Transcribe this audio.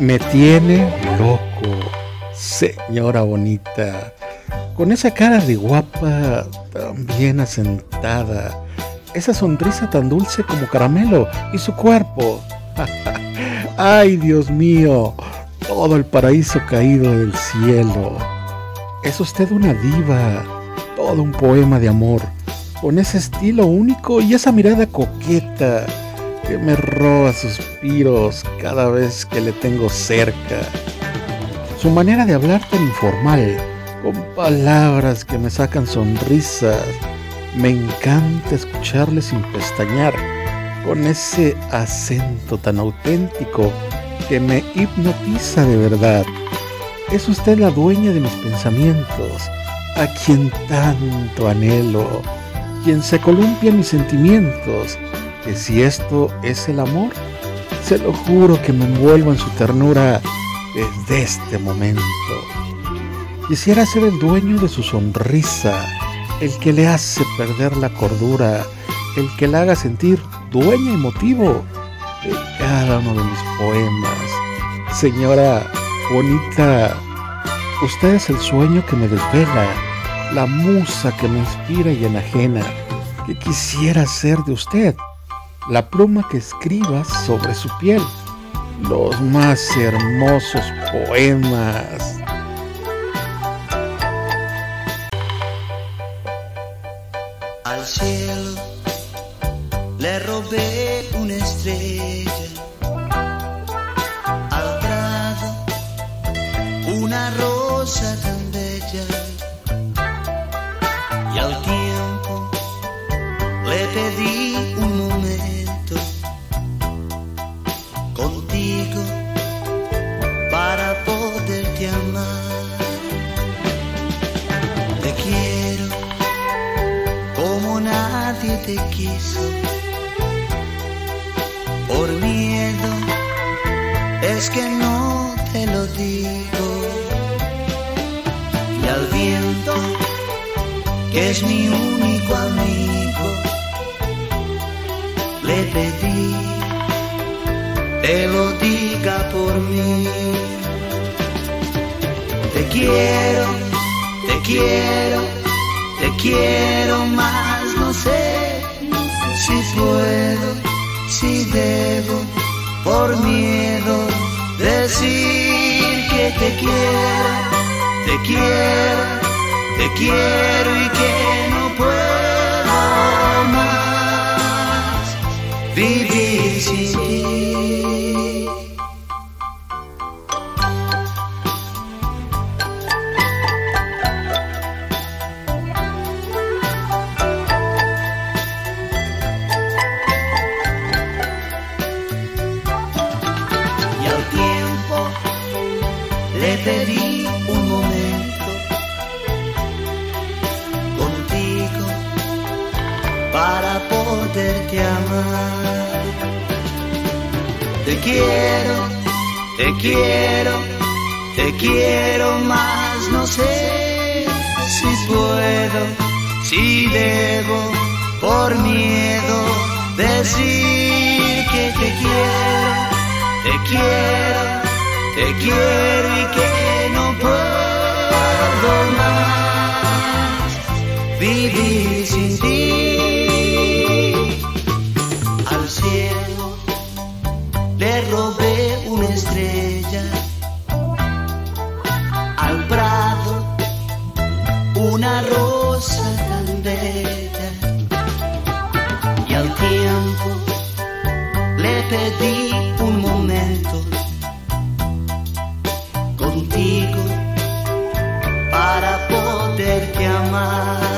Me tiene loco, señora bonita, con esa cara de guapa tan bien asentada, esa sonrisa tan dulce como caramelo y su cuerpo. Ay, Dios mío, todo el paraíso caído del cielo. Es usted una diva, todo un poema de amor, con ese estilo único y esa mirada coqueta que me roba suspiros cada vez que le tengo cerca. Su manera de hablar tan informal, con palabras que me sacan sonrisas. Me encanta escucharle sin pestañear, con ese acento tan auténtico que me hipnotiza de verdad. Es usted la dueña de mis pensamientos, a quien tanto anhelo, quien se columpia en mis sentimientos que si esto es el amor, se lo juro que me envuelvo en su ternura desde este momento. Quisiera ser el dueño de su sonrisa, el que le hace perder la cordura, el que la haga sentir dueña y motivo de cada uno de mis poemas. Señora bonita, usted es el sueño que me desvela, la musa que me inspira y enajena, que quisiera ser de usted la pluma que escribas sobre su piel, los más hermosos poemas. Al cielo le robé una estrella, te quiso. Por miedo es que no te lo digo. Y al viento, que es mi único amigo, le pedí, te lo diga por mí. Te quiero, te quiero, te quiero más, no sé si puedo, si debo, por miedo decir que te quiero, te quiero, te quiero y que no puedo le pedí un momento contigo para poderte amar. Te quiero, te quiero, te quiero más, no sé si puedo, si debo, por miedo decir que te quiero te quiero, te quiero y que no puedo más vivir sin ti. Al cielo le robé una estrella, al prado una rosa tan bella y al tiempo le pedí un momento contigo para poderte amar.